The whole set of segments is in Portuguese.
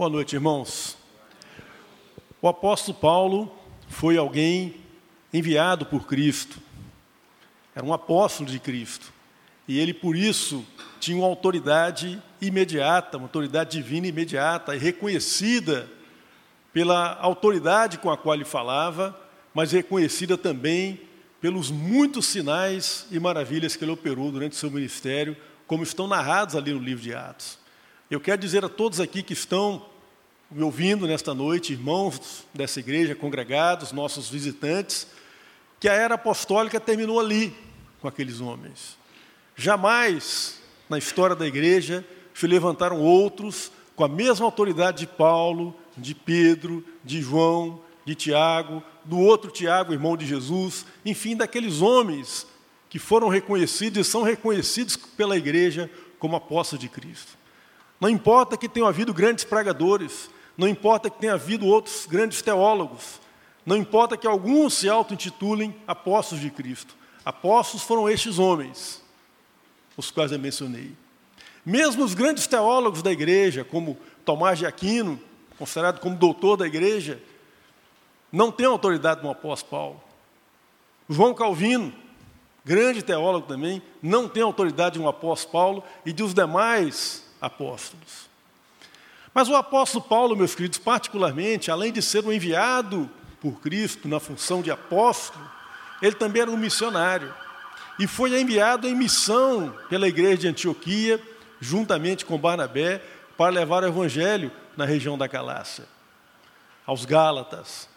Boa noite, irmãos. O apóstolo Paulo foi alguém enviado por Cristo. Era um apóstolo de Cristo. E ele, por isso, tinha uma autoridade imediata, uma autoridade divina imediata e reconhecida pela autoridade com a qual ele falava, mas reconhecida também pelos muitos sinais e maravilhas que ele operou durante o seu ministério, como estão narrados ali no livro de Atos. Eu quero dizer a todos aqui que estão me ouvindo nesta noite, irmãos dessa igreja, congregados, nossos visitantes, que a era apostólica terminou ali, com aqueles homens. Jamais na história da igreja se levantaram outros com a mesma autoridade de Paulo, de Pedro, de João, de Tiago, do outro Tiago, irmão de Jesus, enfim, daqueles homens que foram reconhecidos e são reconhecidos pela igreja como apóstolos de Cristo. Não importa que tenham havido grandes pregadores, não importa que tenha havido outros grandes teólogos, não importa que alguns se auto-intitulem apóstolos de Cristo. Apóstolos foram estes homens, os quais eu mencionei. Mesmo os grandes teólogos da igreja, como Tomás de Aquino, considerado como doutor da igreja, não tem autoridade no apóstolo Paulo. João Calvino, grande teólogo também, não tem autoridade de um apóstolo Paulo e de os demais apóstolos. Mas o apóstolo Paulo, meus queridos, particularmente, além de ser um enviado por Cristo na função de apóstolo, ele também era um missionário. E foi enviado em missão pela igreja de Antioquia, juntamente com Barnabé, para levar o evangelho na região da Galácia, aos Gálatas,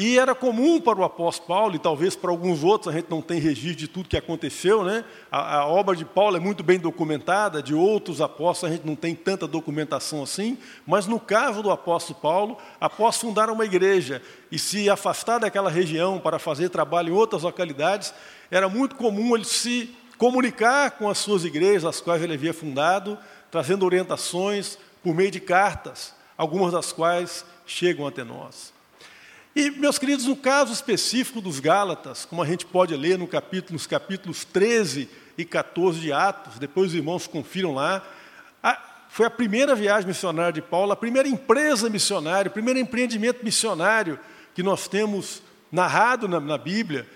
e era comum para o apóstolo Paulo, e talvez para alguns outros, a gente não tem registro de tudo que aconteceu, né? A, a, obra de Paulo é muito bem documentada, de outros apóstolos a gente não tem tanta documentação assim, mas no caso do apóstolo Paulo, após fundar uma igreja e se afastar daquela região para fazer trabalho em outras localidades, era muito comum ele se comunicar com as suas igrejas, as quais ele havia fundado, trazendo orientações por meio de cartas, algumas das quais chegam até nós. E, meus queridos, no caso específico dos Gálatas, como a gente pode ler no capítulo, nos capítulos 13 e 14 de Atos, depois os irmãos confiram lá, a, foi a primeira viagem missionária de Paulo, a primeira empresa missionária, o primeiro empreendimento missionário que nós temos narrado na, na Bíblia,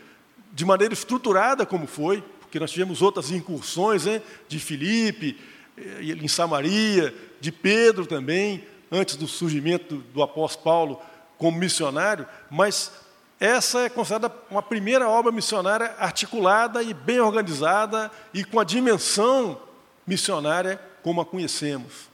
de maneira estruturada como foi, porque nós tivemos outras incursões né, de Filipe, eh, em Samaria, de Pedro também, antes do surgimento do, do apóstolo Paulo como missionário, mas essa é considerada uma primeira obra missionária articulada e bem organizada e com a dimensão missionária como a conhecemos.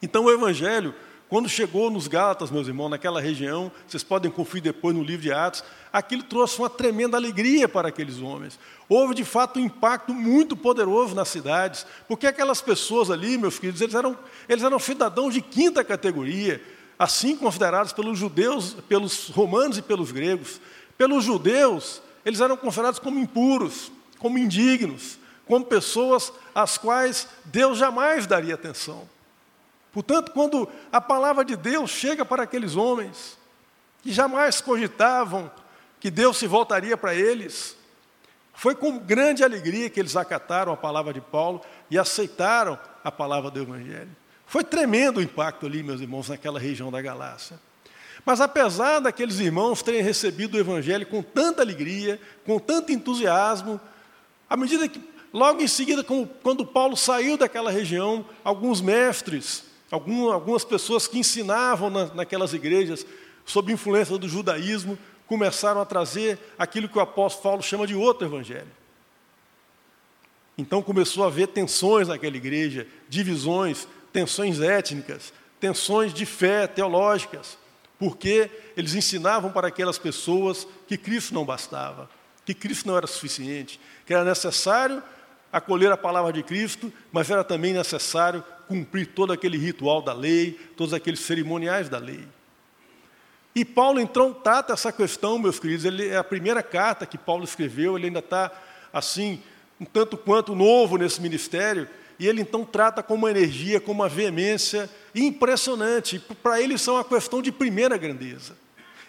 Então o Evangelho, quando chegou nos Gálatas, meus irmãos, naquela região, vocês podem conferir depois no livro de Atos, aquilo trouxe uma tremenda alegria para aqueles homens. Houve de fato um impacto muito poderoso nas cidades, porque aquelas pessoas ali, meus queridos, eles eram, eles eram cidadãos de quinta categoria, assim considerados pelos judeus, pelos romanos e pelos gregos. Pelos judeus, eles eram considerados como impuros, como indignos, como pessoas às quais Deus jamais daria atenção. Portanto, quando a palavra de Deus chega para aqueles homens, que jamais cogitavam que Deus se voltaria para eles, foi com grande alegria que eles acataram a palavra de Paulo e aceitaram a palavra do Evangelho. Foi tremendo o impacto ali, meus irmãos, naquela região da Galácia. Mas apesar daqueles irmãos terem recebido o Evangelho com tanta alegria, com tanto entusiasmo, à medida que, logo em seguida, quando Paulo saiu daquela região, alguns mestres, algumas pessoas que ensinavam naquelas igrejas, sob influência do judaísmo, começaram a trazer aquilo que o apóstolo Paulo chama de outro Evangelho. Então começou a haver tensões naquela igreja, divisões, tensões étnicas, tensões de fé teológicas, porque eles ensinavam para aquelas pessoas que Cristo não bastava, que Cristo não era suficiente, que era necessário acolher a palavra de Cristo, mas era também necessário cumprir todo aquele ritual da lei, todos aqueles cerimoniais da lei. E Paulo então trata essa questão, meus queridos, ele é a primeira carta que Paulo escreveu, ele ainda está assim, um tanto quanto novo nesse ministério, e ele então trata com uma energia, com uma veemência impressionante. Para ele isso é uma questão de primeira grandeza.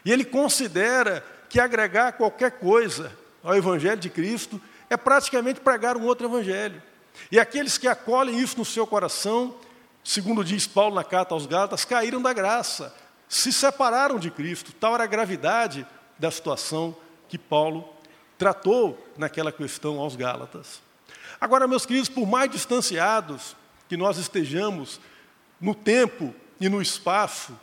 E ele considera que agregar qualquer coisa ao Evangelho de Cristo é praticamente pregar um outro Evangelho. E aqueles que acolhem isso no seu coração segundo diz Paulo na carta aos Gálatas, caíram da graça, se separaram de Cristo. Tal era a gravidade da situação que Paulo tratou naquela questão aos Gálatas. Agora, meus queridos, por mais distanciados que nós estejamos no tempo e no espaço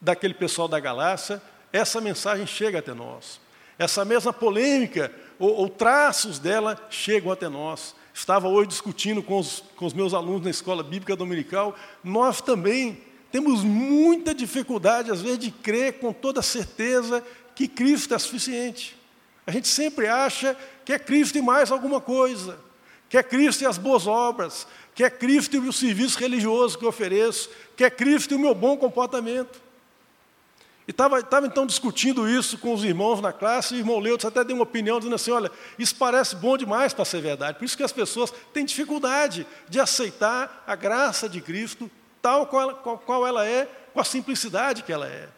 daquele pessoal da Galácia, essa mensagem chega até nós. Essa mesma polêmica ou, ou traços dela chegam até nós. Estava hoje discutindo com os, com os meus alunos na escola bíblica dominical. Nós também temos muita dificuldade, às vezes, de crer com toda certeza que Cristo é suficiente. A gente sempre acha que é Cristo e mais alguma coisa, que é Cristo e as boas obras, que é Cristo e o serviço religioso que eu ofereço, que é Cristo e o meu bom comportamento. E estava então discutindo isso com os irmãos na classe, e o irmão Leudes até deu uma opinião dizendo assim: olha, isso parece bom demais para ser verdade. Por isso que as pessoas têm dificuldade de aceitar a graça de Cristo tal qual ela, qual, qual ela é, com a simplicidade que ela é.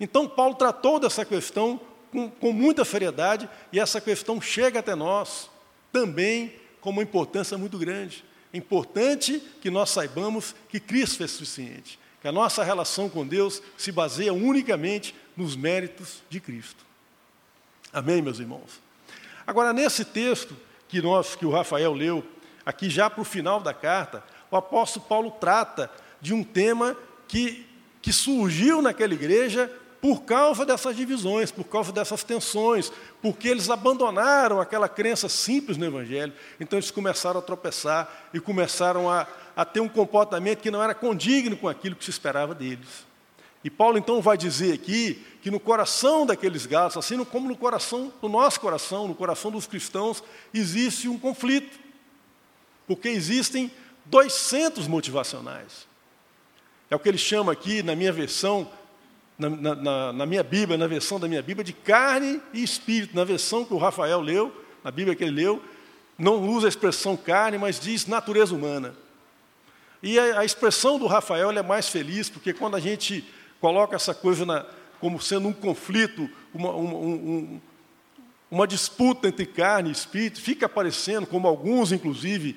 Então, Paulo tratou dessa questão com, com muita seriedade, e essa questão chega até nós também com uma importância muito grande. É importante que nós saibamos que Cristo é suficiente que a nossa relação com Deus se baseia unicamente nos méritos de Cristo. Amém, meus irmãos? Agora, nesse texto que, nós, que o Rafael leu, aqui já para o final da carta, o apóstolo Paulo trata de um tema que, que surgiu naquela igreja por causa dessas divisões, por causa dessas tensões, porque eles abandonaram aquela crença simples no Evangelho. Então eles começaram a tropeçar e começaram a, a ter um comportamento que não era condigno com aquilo que se esperava deles. E Paulo então vai dizer aqui que no coração daqueles gatos, assim como no coração, no nosso coração, no coração dos cristãos, existe um conflito. Porque existem dois centros motivacionais. É o que ele chama aqui, na minha versão, na, na, na, minha Bíblia, na versão da minha Bíblia, de carne e espírito. Na versão que o Rafael leu, na Bíblia que ele leu, não usa a expressão carne, mas diz natureza humana. E a, a expressão do Rafael é mais feliz, porque quando a gente coloca essa coisa na, como sendo um conflito, uma, um, um, uma disputa entre carne e espírito, fica aparecendo, como alguns, inclusive,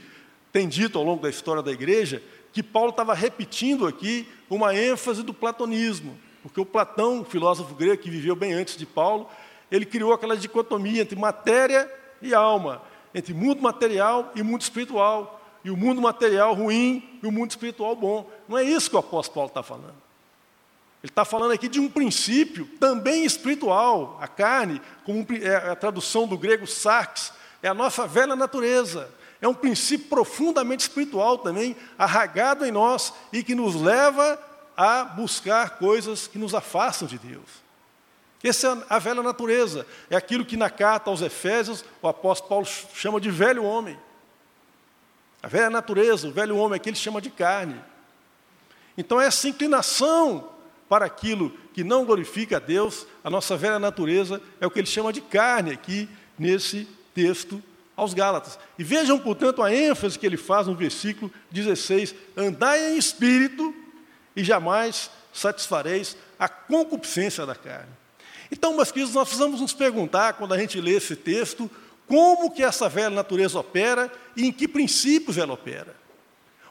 têm dito ao longo da história da igreja, que Paulo estava repetindo aqui uma ênfase do platonismo. Porque o Platão, filósofo grego que viveu bem antes de Paulo, ele criou aquela dicotomia entre matéria e alma, entre mundo material e mundo espiritual, e o mundo material ruim e o mundo espiritual bom. Não é isso que o apóstolo Paulo está falando. Ele está falando aqui de um princípio também espiritual. A carne, como é a tradução do grego sarx, é a nossa velha natureza. É um princípio profundamente espiritual também, arraigado em nós e que nos leva a buscar coisas que nos afastam de Deus. Essa é a velha natureza, é aquilo que na carta aos Efésios o apóstolo Paulo chama de velho homem. A velha natureza, o velho homem aqui ele chama de carne. Então essa inclinação para aquilo que não glorifica a Deus, a nossa velha natureza é o que ele chama de carne aqui nesse texto aos Gálatas. E vejam, portanto, a ênfase que ele faz no versículo 16: andai em espírito e jamais satisfareis a concupiscência da carne. Então, meus queridos, nós precisamos nos perguntar, quando a gente lê esse texto, como que essa velha natureza opera e em que princípios ela opera.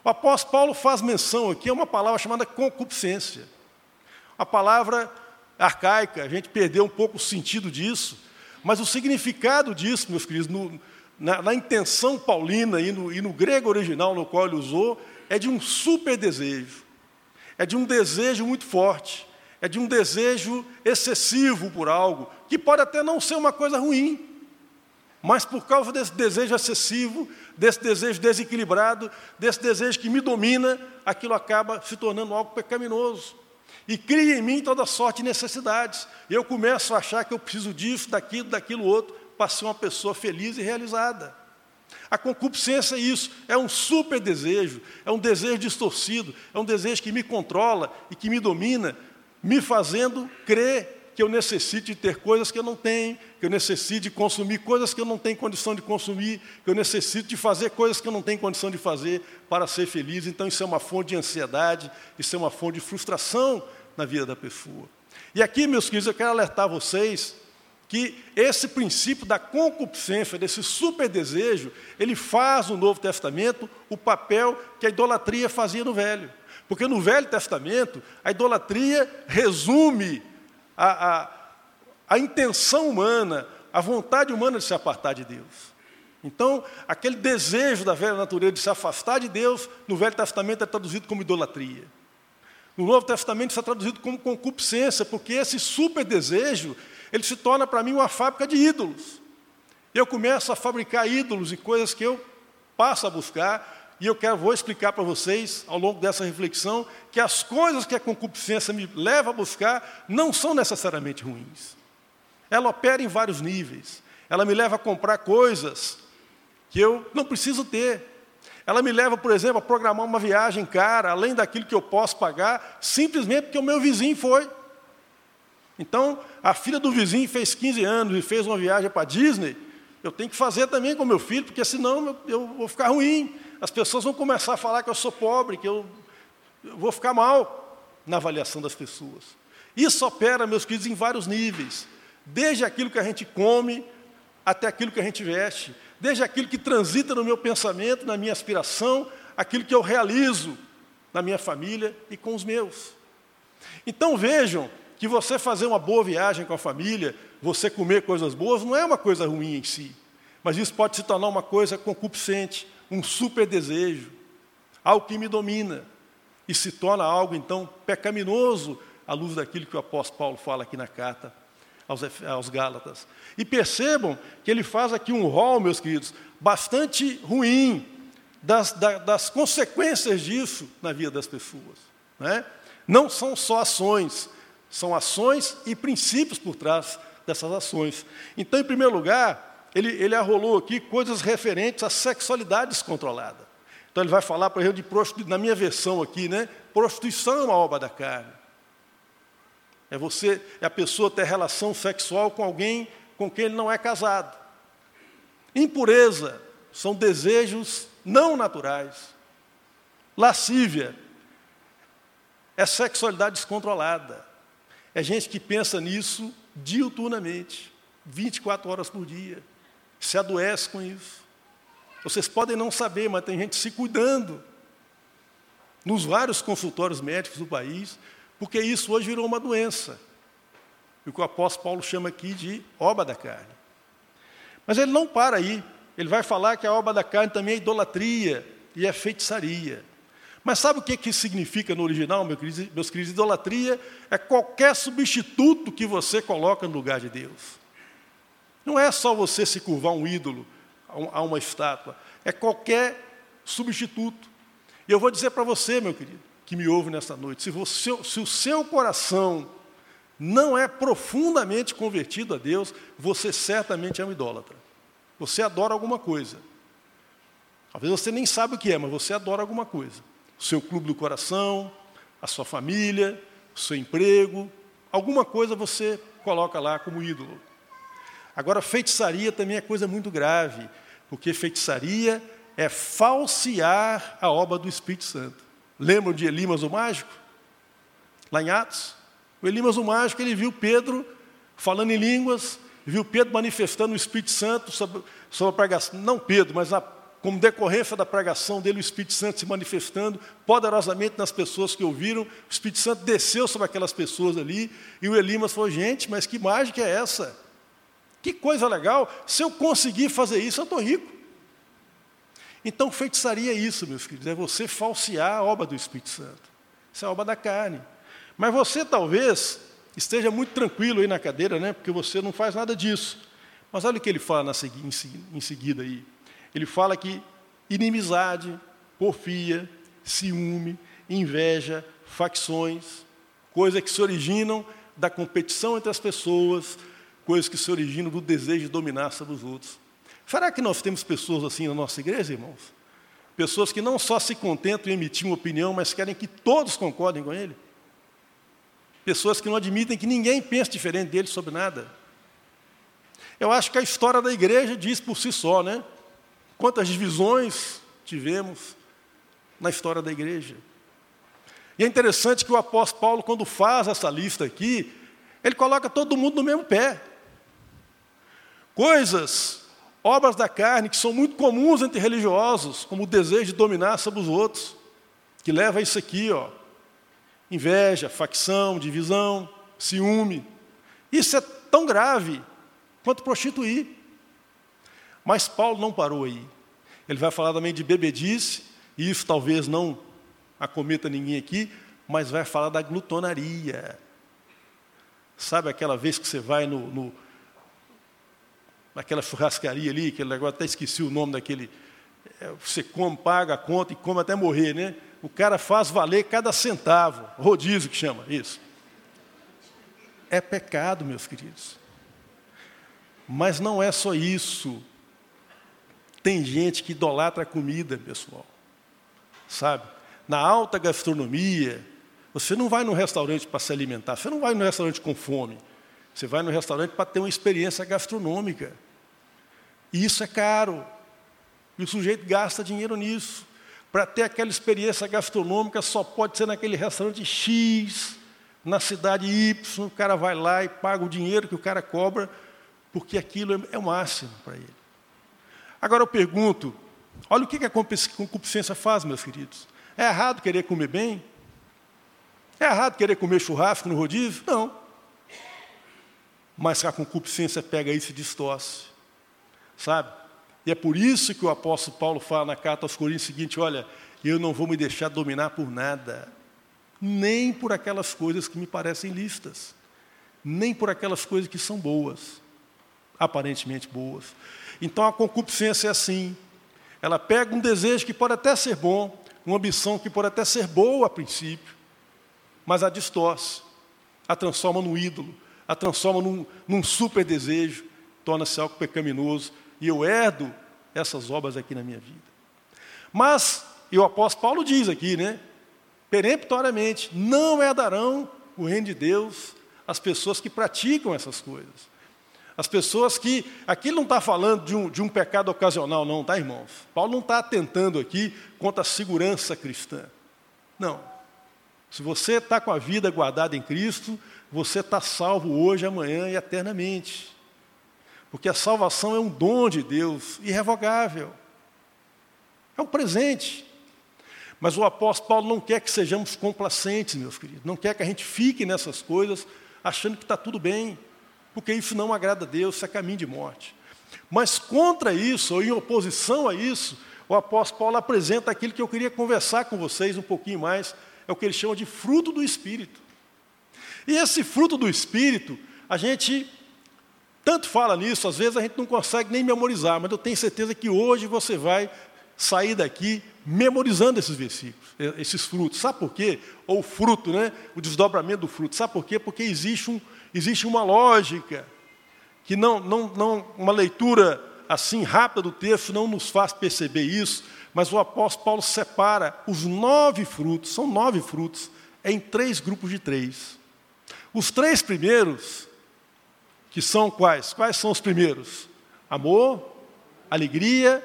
O apóstolo Paulo faz menção aqui a uma palavra chamada concupiscência. A palavra arcaica, a gente perdeu um pouco o sentido disso, mas o significado disso, meus queridos, no, na, na, intenção paulina e no, e no grego original no qual ele usou, é de um super desejo é de um desejo muito forte, é de um desejo excessivo por algo, que pode até não ser uma coisa ruim, mas por causa desse desejo excessivo, desse desejo desequilibrado, desse desejo que me domina, aquilo acaba se tornando algo pecaminoso. E cria em mim toda sorte de necessidades. Eu começo a achar que eu preciso disso, daquilo, daquilo outro, para ser uma pessoa feliz e realizada. A concupiscência é isso, é um super desejo, é um desejo distorcido, é um desejo que me controla e que me domina, me fazendo crer que eu necessito de ter coisas que eu não tenho, que eu necessito de consumir coisas que eu não tenho condição de consumir, que eu necessito de fazer coisas que eu não tenho condição de fazer para ser feliz. Então isso é uma fonte de ansiedade, isso é uma fonte de frustração na vida da pessoa. E aqui, meus queridos, eu quero alertar vocês que esse princípio da concupiscência, desse super desejo, ele faz no Novo Testamento o papel que a idolatria fazia no Velho. Porque no Velho Testamento, a idolatria resume a, a, a intenção humana, a vontade humana de se apartar de Deus. Então, aquele desejo da velha natureza de se afastar de Deus, no Velho Testamento é traduzido como idolatria. No Novo Testamento isso é traduzido como concupiscência, porque esse super desejo, ele se torna para mim uma fábrica de ídolos. Eu começo a fabricar ídolos e coisas que eu passo a buscar, e eu quero, vou explicar para vocês, ao longo dessa reflexão, que as coisas que a concupiscência me leva a buscar não são necessariamente ruins. Ela opera em vários níveis. Ela me leva a comprar coisas que eu não preciso ter. Ela me leva, por exemplo, a programar uma viagem cara, além daquilo que eu posso pagar, simplesmente porque o meu vizinho foi. Então, a filha do vizinho fez 15 anos e fez uma viagem para Disney, eu tenho que fazer também com meu filho, porque senão eu vou ficar ruim. As pessoas vão começar a falar que eu sou pobre, que eu, eu vou ficar mal na avaliação das pessoas. Isso opera, meus queridos, em vários níveis. Desde aquilo que a gente come até aquilo que a gente veste desde aquilo que transita no meu pensamento, na minha aspiração, aquilo que eu realizo na minha família e com os meus. Então vejam que você fazer uma boa viagem com a família, você comer coisas boas, não é uma coisa ruim em si, mas isso pode se tornar uma coisa concupiscente, um super desejo, algo que me domina, e se torna algo então pecaminoso à luz daquilo que o apóstolo Paulo fala aqui na carta aos, Gálatas. E percebam que ele faz aqui um rol, meus queridos, bastante ruim das, das, das consequências disso na vida das pessoas. Né? Não são só ações, são ações e princípios por trás dessas ações. Então, em primeiro lugar, ele, ele arrolou aqui coisas referentes à sexualidade descontrolada. Então ele vai falar, por exemplo, de prostituição, na minha versão aqui, né? Prostituição é uma obra da carne. É você, é a pessoa ter relação sexual com alguém com quem ele não é casado. Impureza são desejos não naturais. Lascívia é sexualidade descontrolada. É gente que pensa nisso diuturnamente, 24 horas por dia. Se adoece com isso. Vocês podem não saber, mas tem gente se cuidando nos vários consultórios médicos do país, porque isso hoje virou uma doença. O que o apóstolo Paulo chama aqui de obra da carne. Mas ele não para aí. Ele vai falar que a obra da carne também é idolatria e é feitiçaria. Mas sabe o que, que significa no original, meus queridos, meus? Idolatria é qualquer substituto que você coloca no lugar de Deus. Não é só você se curvar um ídolo, a uma estátua. É qualquer substituto. E eu vou dizer para você, meu querido, que me ouve nesta noite, se, você, se o seu coração não é profundamente convertido a Deus, você certamente é um idólatra. Você adora alguma coisa. Talvez você nem sabe o que é, mas você adora alguma coisa. O seu clube do coração, a sua família, o seu emprego, alguma coisa você coloca lá como ídolo. Agora, feitiçaria também é coisa muito grave, porque feitiçaria é falsear a obra do Espírito Santo. Lembram de Elimas o mágico? Lá em Atos? O Elimas o mágico, ele viu Pedro falando em línguas, viu Pedro manifestando o Espírito Santo sobre, sobre a pregação, não Pedro, mas a, como decorrência da pregação dele, o Espírito Santo se manifestando poderosamente nas pessoas que ouviram, o Espírito Santo desceu sobre aquelas pessoas ali, e o Elimas falou, gente, mas que mágica é essa? Que coisa legal, se eu conseguir fazer isso, eu estou rico. Então, feitiçaria é isso, meus queridos, é você falsear a obra do Espírito Santo. Isso é a obra da carne. Mas você talvez esteja muito tranquilo aí na cadeira, né? Porque você não faz nada disso. Mas olha o que ele fala na, em seguida aí. Ele fala que inimizade, porfia, ciúme, inveja, facções, coisas que se originam da competição entre as pessoas, coisas que se originam do desejo de dominar sobre os outros. Será que nós temos pessoas assim na nossa igreja, irmãos? Pessoas que não só se contentam em emitir uma opinião, mas querem que todos concordem com ele? Pessoas que não admitem que ninguém pense diferente dele sobre nada. Eu acho que a história da igreja diz por si só, né? Quantas divisões tivemos na história da igreja. E é interessante que o apóstolo Paulo, quando faz essa lista aqui, ele coloca todo mundo no mesmo pé. Coisas, obras da carne, que são muito comuns entre religiosos, como o desejo de dominar sobre os outros, que leva a isso aqui, ó. Inveja, facção, divisão, ciúme. Isso é tão grave quanto prostituir. Mas Paulo não parou aí. Ele vai falar também de bebedice, e isso talvez não acometa ninguém aqui, mas vai falar da glutonaria. Sabe aquela vez que você vai no, no naquela churrascaria ali, aquele negócio, até esqueci o nome daquele. É, você come, paga a conta e come até morrer, né? O cara faz valer cada centavo, rodízio que chama, isso. É pecado, meus queridos. Mas não é só isso. Tem gente que idolatra a comida, pessoal. Sabe? Na alta gastronomia, você não vai no restaurante para se alimentar, você não vai no restaurante com fome. Você vai no restaurante para ter uma experiência gastronômica. E isso é caro. E o sujeito gasta dinheiro nisso. Para ter aquela experiência gastronômica, só pode ser naquele restaurante X, na cidade Y. O cara vai lá e paga o dinheiro que o cara cobra, porque aquilo é o máximo para ele. Agora eu pergunto: olha o que a concupiscência faz, meus queridos. É errado querer comer bem? É errado querer comer churrasco no rodízio? Não. Mas a concupiscência pega isso e distorce sabe? E é por isso que o apóstolo Paulo fala na carta aos Coríntios seguinte: olha, eu não vou me deixar dominar por nada, nem por aquelas coisas que me parecem listas, nem por aquelas coisas que são boas, aparentemente boas. Então a concupiscência é assim: ela pega um desejo que pode até ser bom, uma ambição que pode até ser boa a princípio, mas a distorce, a transforma num ídolo, a transforma num, num super desejo, torna-se algo pecaminoso e eu herdo essas obras aqui na minha vida. Mas, e o apóstolo Paulo diz aqui, né? Peremptoriamente, não herdarão o reino de Deus as pessoas que praticam essas coisas. As pessoas que. Aqui não está falando de um, de um pecado ocasional, não, tá, irmãos? Paulo não está atentando aqui contra a segurança cristã. Não. Se você está com a vida guardada em Cristo, você está salvo hoje, amanhã e eternamente. Porque a salvação é um dom de Deus irrevogável. É um presente. Mas o apóstolo Paulo não quer que sejamos complacentes, meus queridos. Não quer que a gente fique nessas coisas achando que está tudo bem. Porque isso não agrada a Deus, isso é caminho de morte. Mas contra isso, ou em oposição a isso, o apóstolo Paulo apresenta aquilo que eu queria conversar com vocês um pouquinho mais. É o que ele chama de fruto do Espírito. E esse fruto do Espírito, a gente tanto fala nisso, às vezes a gente não consegue nem memorizar, mas eu tenho certeza que hoje você vai sair daqui memorizando esses versículos, esses frutos. Sabe por quê? Ou o fruto, né? O desdobramento do fruto. Sabe por quê? Porque existe, um, existe uma lógica que não, não, não, uma leitura assim rápida do texto não nos faz perceber isso, mas o apóstolo Paulo separa os nove frutos, são nove frutos, em três grupos de três. Os três primeiros que são quais? Quais são os primeiros? Amor, alegria,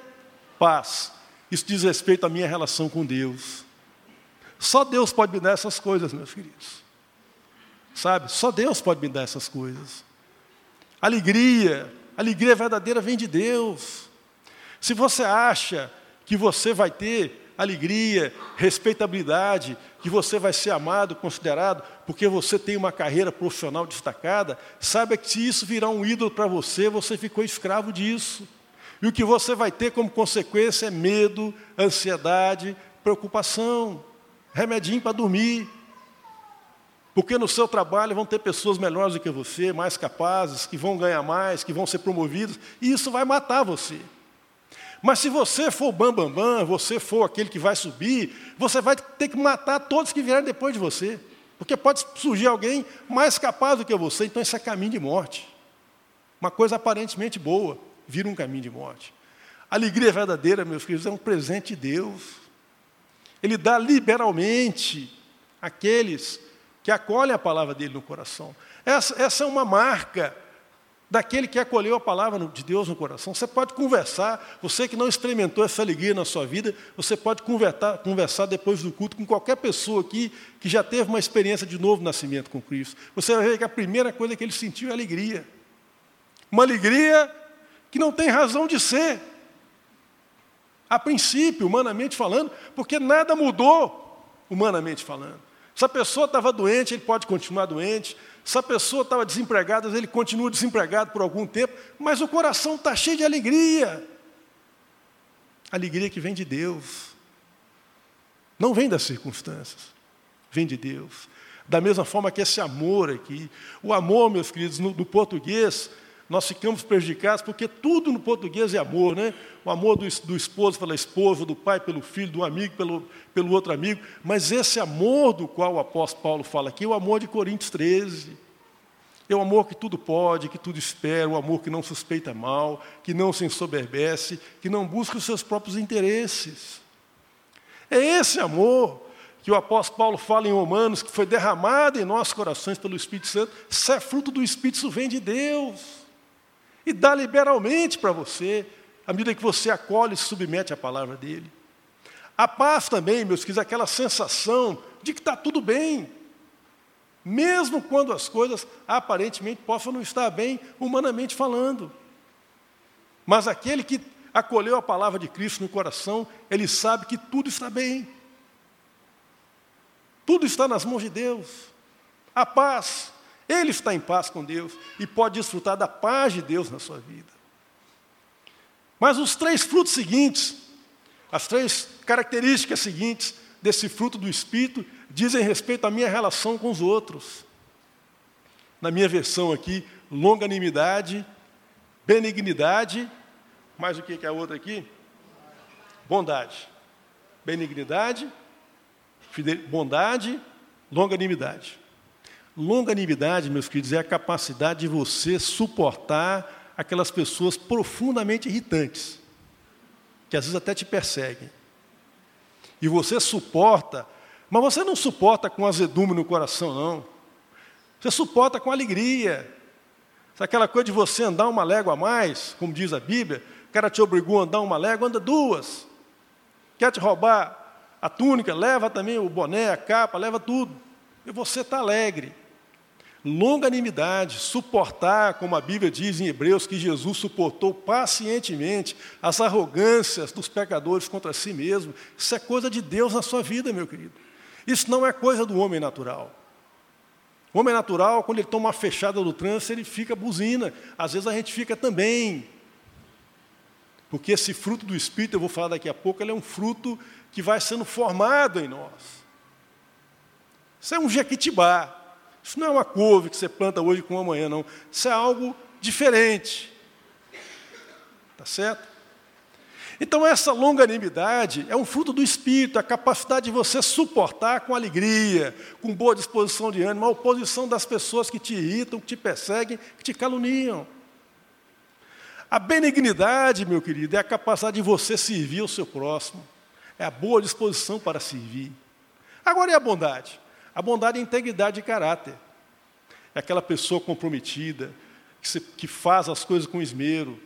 paz. Isso diz respeito à minha relação com Deus. Só Deus pode me dar essas coisas, meus queridos. Sabe? Só Deus pode me dar essas coisas. Alegria, alegria verdadeira vem de Deus. Se você acha que você vai ter alegria, respeitabilidade, que você vai ser amado, considerado, porque você tem uma carreira profissional destacada, saiba que se isso virar um ídolo para você, você ficou escravo disso. E o que você vai ter como consequência é medo, ansiedade, preocupação, remedinho para dormir. Porque no seu trabalho vão ter pessoas melhores do que você, mais capazes, que vão ganhar mais, que vão ser promovidas, e isso vai matar você. Mas se você for o bambambam, bam, bam, você for aquele que vai subir, você vai ter que matar todos que vierem depois de você. Porque pode surgir alguém mais capaz do que você, então isso é caminho de morte. Uma coisa aparentemente boa, vira um caminho de morte. Alegria verdadeira, meus queridos, é um presente de Deus. Ele dá liberalmente àqueles que acolhem a palavra dele no coração. Essa, essa é uma marca daquele que acolheu a palavra de Deus no coração. Você pode conversar, você que não experimentou essa alegria na sua vida, você pode conversar, conversar depois do culto com qualquer pessoa aqui que já teve uma experiência de novo nascimento com Cristo. Você vai ver que a primeira coisa que ele sentiu é alegria. Uma alegria que não tem razão de ser. A princípio, humanamente falando, porque nada mudou, humanamente falando. Se a pessoa estava doente, ele pode continuar doente. Se a pessoa estava desempregada, ele continua desempregado por algum tempo, mas o coração está cheio de alegria. Alegria que vem de Deus. Não vem das circunstâncias, vem de Deus. Da mesma forma que esse amor aqui. O amor, meus queridos, no, no português, nós ficamos prejudicados porque tudo no português é amor, né? O amor do, do, esposo pela esposa, do pai pelo filho, do amigo pelo, pelo outro amigo. Mas esse amor do qual o apóstolo Paulo fala aqui é o amor de Coríntios 13. É o amor que tudo pode, que tudo espera, o amor que não suspeita mal, que não se ensoberbece, que não busca os seus próprios interesses. É esse amor que o apóstolo Paulo fala em Romanos, que foi derramado em nossos corações pelo Espírito Santo, se é fruto do Espírito, isso vem de Deus. E dá liberalmente para você, à medida que você acolhe e submete à palavra dele. A paz também, meus queridos, aquela sensação de que está tudo bem, mesmo quando as coisas aparentemente possam não estar bem, humanamente falando. Mas aquele que acolheu a palavra de Cristo no coração, ele sabe que tudo está bem. Tudo está nas mãos de Deus. A paz. Ele está em paz com Deus e pode desfrutar da paz de Deus na sua vida. Mas os três frutos seguintes, as três características seguintes desse fruto do Espírito, dizem respeito à minha relação com os outros. Na minha versão aqui, longanimidade, benignidade, mais o que é a outra aqui? Bondade. Benignidade, bondade, longanimidade. Longanimidade, meus queridos, é a capacidade de você suportar aquelas pessoas profundamente irritantes, que às vezes até te perseguem. E você suporta, mas você não suporta com azedume no coração, não. Você suporta com alegria. Aquela coisa de você andar uma légua a mais, como diz a Bíblia, o cara te obrigou a andar uma légua, anda duas. Quer te roubar a túnica, leva também o boné, a capa, leva tudo. E você está alegre. Longanimidade, suportar, como a Bíblia diz em Hebreus, que Jesus suportou pacientemente as arrogâncias dos pecadores contra si mesmo. Isso é coisa de Deus na sua vida, meu querido. Isso não é coisa do homem natural. O homem natural, quando ele toma uma fechada do trânsito, ele fica buzina. Às vezes a gente fica também. Porque esse fruto do Espírito, eu vou falar daqui a pouco, ele é um fruto que vai sendo formado em nós. Isso é um jequitibá. Isso não é uma couve que você planta hoje com amanhã, não. Isso é algo diferente. Tá certo? Então, essa longanimidade é um fruto do espírito, a capacidade de você suportar com alegria, com boa disposição de ânimo, a oposição das pessoas que te irritam, que te perseguem, que te caluniam. A benignidade, meu querido, é a capacidade de você servir o seu próximo é a boa disposição para servir. Agora e a bondade? A bondade é integridade de caráter. É aquela pessoa comprometida, que, se, que faz as coisas com esmero,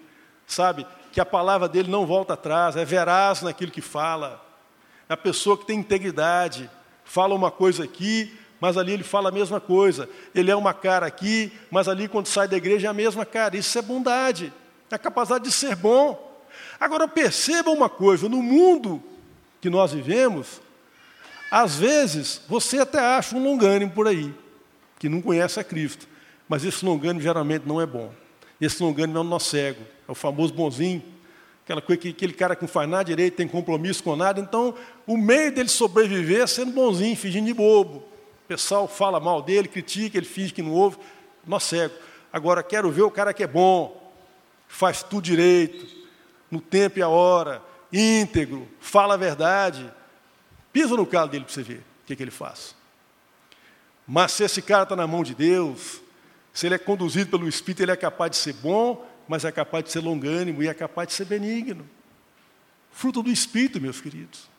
sabe? Que a palavra dele não volta atrás, é veraz naquilo que fala. É a pessoa que tem integridade, fala uma coisa aqui, mas ali ele fala a mesma coisa. Ele é uma cara aqui, mas ali quando sai da igreja é a mesma cara. Isso é bondade, é a capacidade de ser bom. Agora perceba uma coisa: no mundo que nós vivemos, às vezes você até acha um longânimo por aí, que não conhece a Cristo, mas esse longânimo geralmente não é bom. Esse longânimo é o nosso cego, é o famoso bonzinho, aquela coisa que aquele cara que não faz nada direito, tem compromisso com nada, então o meio dele sobreviver é sendo bonzinho, fingindo de bobo. O pessoal fala mal dele, critica, ele finge que não ouve, nosso cego. Agora quero ver o cara que é bom, faz tudo direito, no tempo e a hora, íntegro, fala a verdade. Pisa no calo dele para você ver o que, que ele faz. Mas se esse cara está na mão de Deus, se ele é conduzido pelo Espírito, ele é capaz de ser bom, mas é capaz de ser longânimo e é capaz de ser benigno. Fruto do Espírito, meus queridos.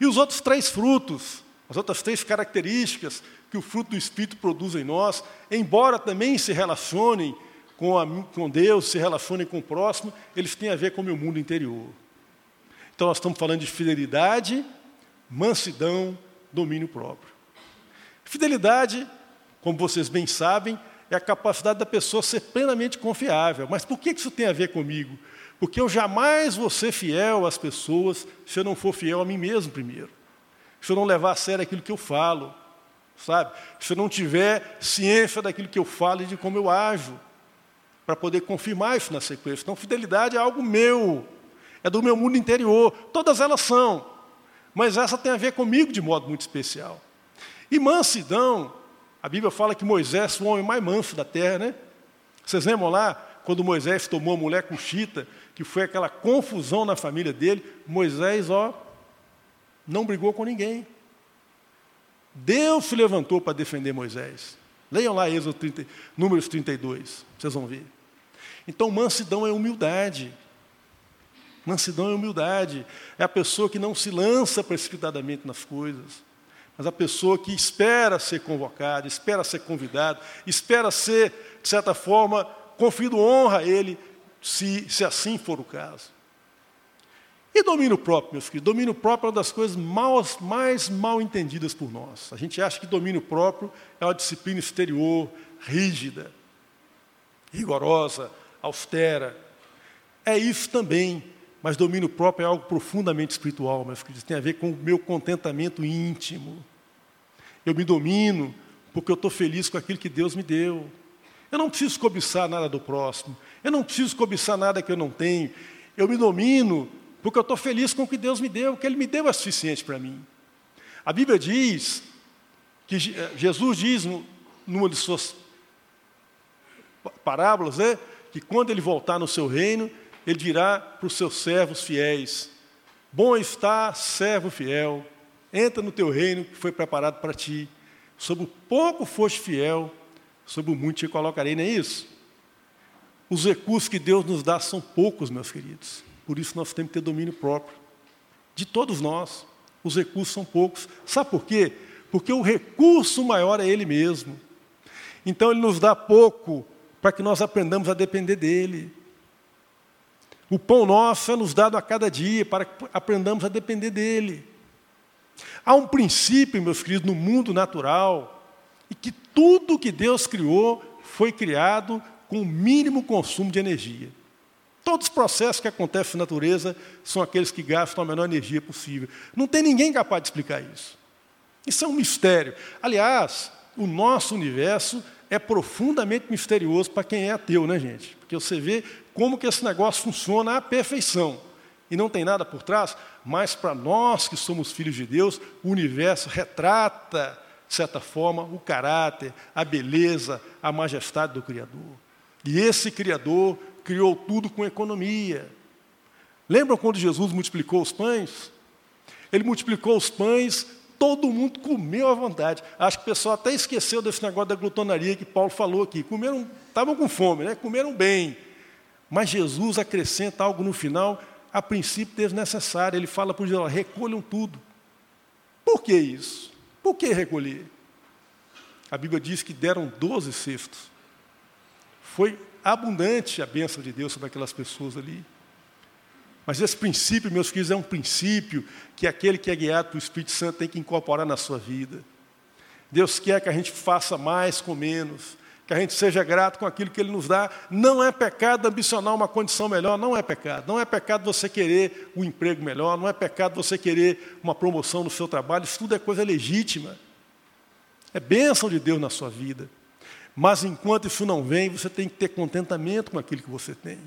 E os outros três frutos, as outras três características que o fruto do Espírito produz em nós, embora também se relacionem com, a, com Deus, se relacionem com o próximo, eles têm a ver com o meu mundo interior. Então nós estamos falando de fidelidade, mansidão, domínio próprio. Fidelidade, como vocês bem sabem, é a capacidade da pessoa ser plenamente confiável. Mas por que isso tem a ver comigo? Porque eu jamais vou ser fiel às pessoas se eu não for fiel a mim mesmo primeiro. Se eu não levar a sério aquilo que eu falo, sabe? Se eu não tiver ciência daquilo que eu falo e de como eu ajo, para poder confirmar isso na sequência. Então, fidelidade é algo meu, é do meu mundo interior. Todas elas são, mas essa tem a ver comigo de modo muito especial. E mansidão a Bíblia fala que Moisés foi o homem mais manso da terra, né? Vocês lembram lá, quando Moisés tomou a mulher Chita, que foi aquela confusão na família dele, Moisés, ó, não brigou com ninguém. Deus se levantou para defender Moisés. Leiam lá Êxodo 30, Números 32, vocês vão ver. Então, mansidão é humildade. Mansidão é humildade. É a pessoa que não se lança precipitadamente nas coisas mas a pessoa que espera ser convocado, espera ser convidado, espera ser, de certa forma, conferido honra a ele, se, se assim for o caso. E domínio próprio, meus queridos? Domínio próprio é uma das coisas mais mal entendidas por nós. A gente acha que domínio próprio é uma disciplina exterior, rígida, rigorosa, austera. É isso também, mas domínio próprio é algo profundamente espiritual, meus queridos. Tem a ver com o meu contentamento íntimo. Eu me domino porque eu estou feliz com aquilo que Deus me deu. Eu não preciso cobiçar nada do próximo. Eu não preciso cobiçar nada que eu não tenho. Eu me domino porque eu estou feliz com o que Deus me deu, o que Ele me deu é suficiente para mim. A Bíblia diz, que eh, Jesus diz numa de suas parábolas, né, que quando Ele voltar no seu reino, ele dirá para os seus servos fiéis: Bom está, servo fiel, entra no teu reino que foi preparado para ti. Sobre o pouco foste fiel, sobre o muito te colocarei, não é isso? Os recursos que Deus nos dá são poucos, meus queridos. Por isso nós temos que ter domínio próprio. De todos nós, os recursos são poucos. Sabe por quê? Porque o recurso maior é Ele mesmo. Então Ele nos dá pouco para que nós aprendamos a depender dEle. O pão nosso é nos dado a cada dia para que aprendamos a depender dele. Há um princípio, meus queridos, no mundo natural, e que tudo que Deus criou foi criado com o mínimo consumo de energia. Todos os processos que acontecem na natureza são aqueles que gastam a menor energia possível. Não tem ninguém capaz de explicar isso. Isso é um mistério. Aliás, o nosso universo é profundamente misterioso para quem é ateu, né, gente? Porque você vê como que esse negócio funciona à perfeição. E não tem nada por trás, mas para nós que somos filhos de Deus, o universo retrata, de certa forma, o caráter, a beleza, a majestade do Criador. E esse Criador criou tudo com economia. Lembram quando Jesus multiplicou os pães? Ele multiplicou os pães, todo mundo comeu à vontade. Acho que o pessoal até esqueceu desse negócio da glutonaria que Paulo falou aqui. Comeram, estavam com fome, né? comeram bem. Mas Jesus acrescenta algo no final, a princípio desnecessário. Ele fala para os judeu, recolham tudo. Por que isso? Por que recolher? A Bíblia diz que deram 12 cestos. Foi abundante a bênção de Deus sobre aquelas pessoas ali. Mas esse princípio, meus queridos, é um princípio que aquele que é guiado pelo Espírito Santo tem que incorporar na sua vida. Deus quer que a gente faça mais com menos, que a gente seja grato com aquilo que Ele nos dá. Não é pecado ambicionar uma condição melhor, não é pecado. Não é pecado você querer um emprego melhor, não é pecado você querer uma promoção no seu trabalho, isso tudo é coisa legítima. É bênção de Deus na sua vida. Mas enquanto isso não vem, você tem que ter contentamento com aquilo que você tem.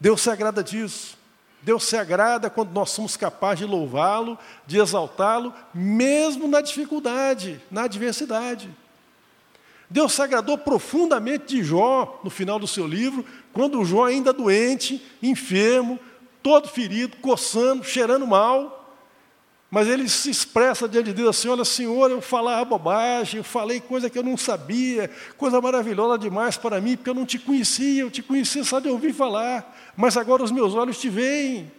Deus se agrada disso. Deus se agrada quando nós somos capazes de louvá-lo, de exaltá-lo, mesmo na dificuldade, na adversidade. Deus se agradou profundamente de Jó no final do seu livro, quando Jó ainda doente, enfermo, todo ferido, coçando, cheirando mal. Mas ele se expressa diante de Deus assim: Olha, Senhor, eu falava bobagem, eu falei coisa que eu não sabia, coisa maravilhosa demais para mim, porque eu não te conhecia, eu te conhecia só de ouvir falar, mas agora os meus olhos te veem.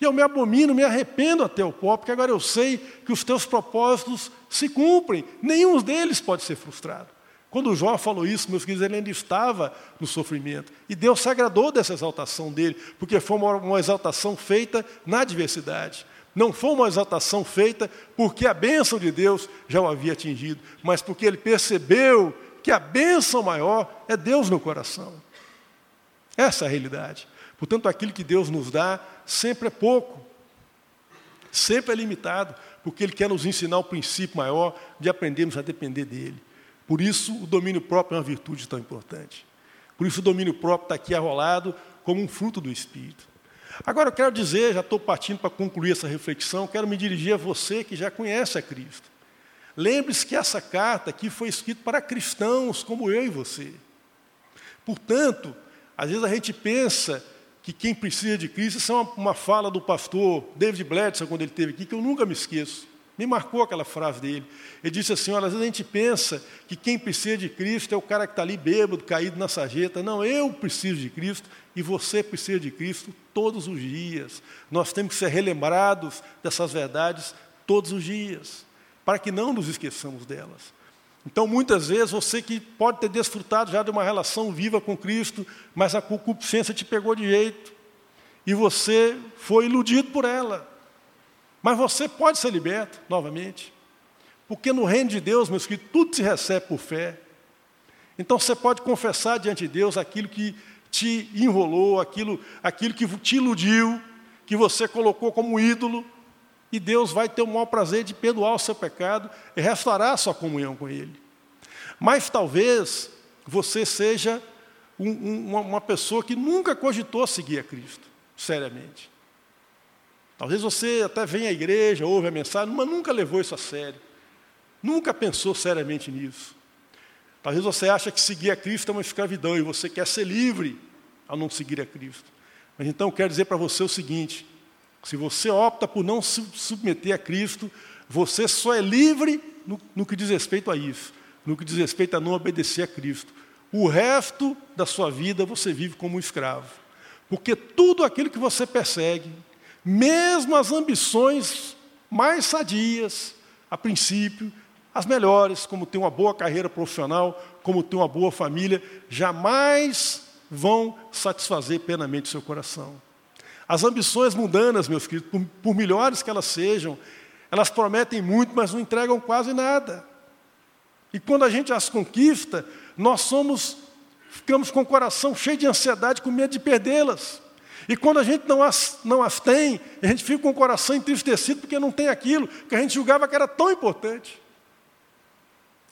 E eu me abomino, me arrependo até o pó, porque agora eu sei que os teus propósitos se cumprem, nenhum deles pode ser frustrado. Quando Jó falou isso, meus queridos, ele ainda estava no sofrimento. E Deus se agradou dessa exaltação dele, porque foi uma, uma exaltação feita na adversidade. Não foi uma exaltação feita porque a bênção de Deus já o havia atingido, mas porque ele percebeu que a bênção maior é Deus no coração. Essa é a realidade. Portanto, aquilo que Deus nos dá sempre é pouco, sempre é limitado, porque Ele quer nos ensinar o princípio maior de aprendermos a depender dEle. Por isso, o domínio próprio é uma virtude tão importante. Por isso, o domínio próprio está aqui arrolado como um fruto do Espírito. Agora, eu quero dizer, já estou partindo para concluir essa reflexão, quero me dirigir a você que já conhece a Cristo. Lembre-se que essa carta aqui foi escrita para cristãos como eu e você. Portanto, às vezes a gente pensa que quem precisa de Cristo, isso é uma, uma fala do pastor David Bledsoe, quando ele esteve aqui, que eu nunca me esqueço. Me marcou aquela frase dele. Ele disse assim: olha, às vezes a gente pensa que quem precisa de Cristo é o cara que está ali bêbado, caído na sarjeta. Não, eu preciso de Cristo e você precisa de Cristo todos os dias. Nós temos que ser relembrados dessas verdades todos os dias, para que não nos esqueçamos delas. Então, muitas vezes, você que pode ter desfrutado já de uma relação viva com Cristo, mas a concupiscência te pegou de jeito, e você foi iludido por ela. Mas você pode ser liberto novamente. Porque no reino de Deus, meus queridos, tudo se recebe por fé. Então você pode confessar diante de Deus aquilo que te enrolou, aquilo, aquilo que te iludiu, que você colocou como ídolo, e Deus vai ter o maior prazer de perdoar o seu pecado e restaurar a sua comunhão com Ele. Mas talvez você seja um, um, uma pessoa que nunca cogitou seguir a Cristo, seriamente. Talvez você até venha à igreja, ouve a mensagem, mas nunca levou isso a sério. Nunca pensou seriamente nisso. Talvez você ache que seguir a Cristo é uma escravidão e você quer ser livre ao não seguir a Cristo. Mas então eu quero dizer para você o seguinte: se você opta por não se submeter a Cristo, você só é livre no, no que diz respeito a isso, no que diz respeito a não obedecer a Cristo. O resto da sua vida você vive como um escravo. Porque tudo aquilo que você persegue, mesmo as ambições mais sadias, a princípio, as melhores, como ter uma boa carreira profissional, como ter uma boa família, jamais vão satisfazer plenamente o seu coração. As ambições mundanas, meus queridos, por, por melhores que elas sejam, elas prometem muito, mas não entregam quase nada. E quando a gente as conquista, nós somos, ficamos com o coração cheio de ansiedade, com medo de perdê-las. E quando a gente não as, não as tem, a gente fica com o coração entristecido porque não tem aquilo que a gente julgava que era tão importante.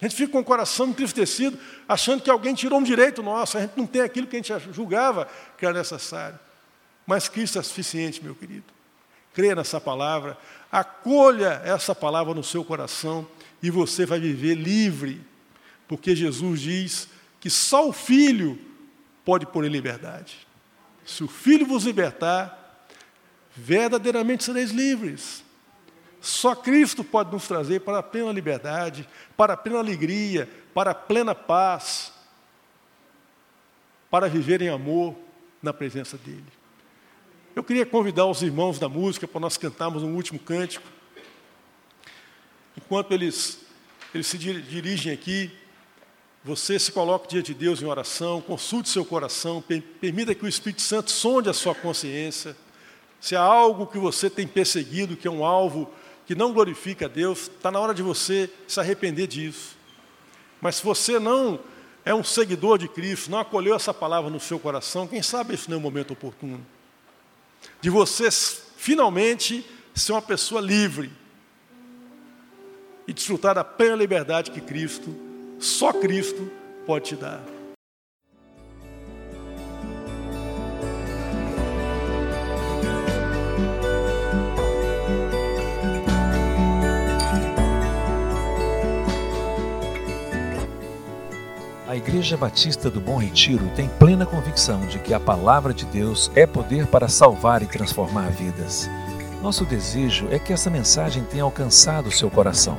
A gente fica com o coração entristecido, achando que alguém tirou um direito nosso, a gente não tem aquilo que a gente julgava que era necessário. Mas Cristo é suficiente, meu querido. Creia nessa palavra, acolha essa palavra no seu coração e você vai viver livre, porque Jesus diz que só o Filho pode pôr em liberdade. Se o Filho vos libertar, verdadeiramente sereis livres. Só Cristo pode nos trazer para a plena liberdade, para a plena alegria, para a plena paz, para viver em amor na presença dEle. Eu queria convidar os irmãos da música para nós cantarmos um último cântico. Enquanto eles, eles se dirigem aqui, você se coloque diante de Deus em oração, consulte seu coração, permita que o Espírito Santo sonde a sua consciência. Se há algo que você tem perseguido, que é um alvo que não glorifica a Deus, está na hora de você se arrepender disso. Mas se você não é um seguidor de Cristo, não acolheu essa palavra no seu coração, quem sabe esse não é o momento oportuno. De você finalmente ser uma pessoa livre e desfrutar da plena liberdade que Cristo só Cristo pode te dar. A Igreja Batista do Bom Retiro tem plena convicção de que a palavra de Deus é poder para salvar e transformar vidas. Nosso desejo é que essa mensagem tenha alcançado seu coração.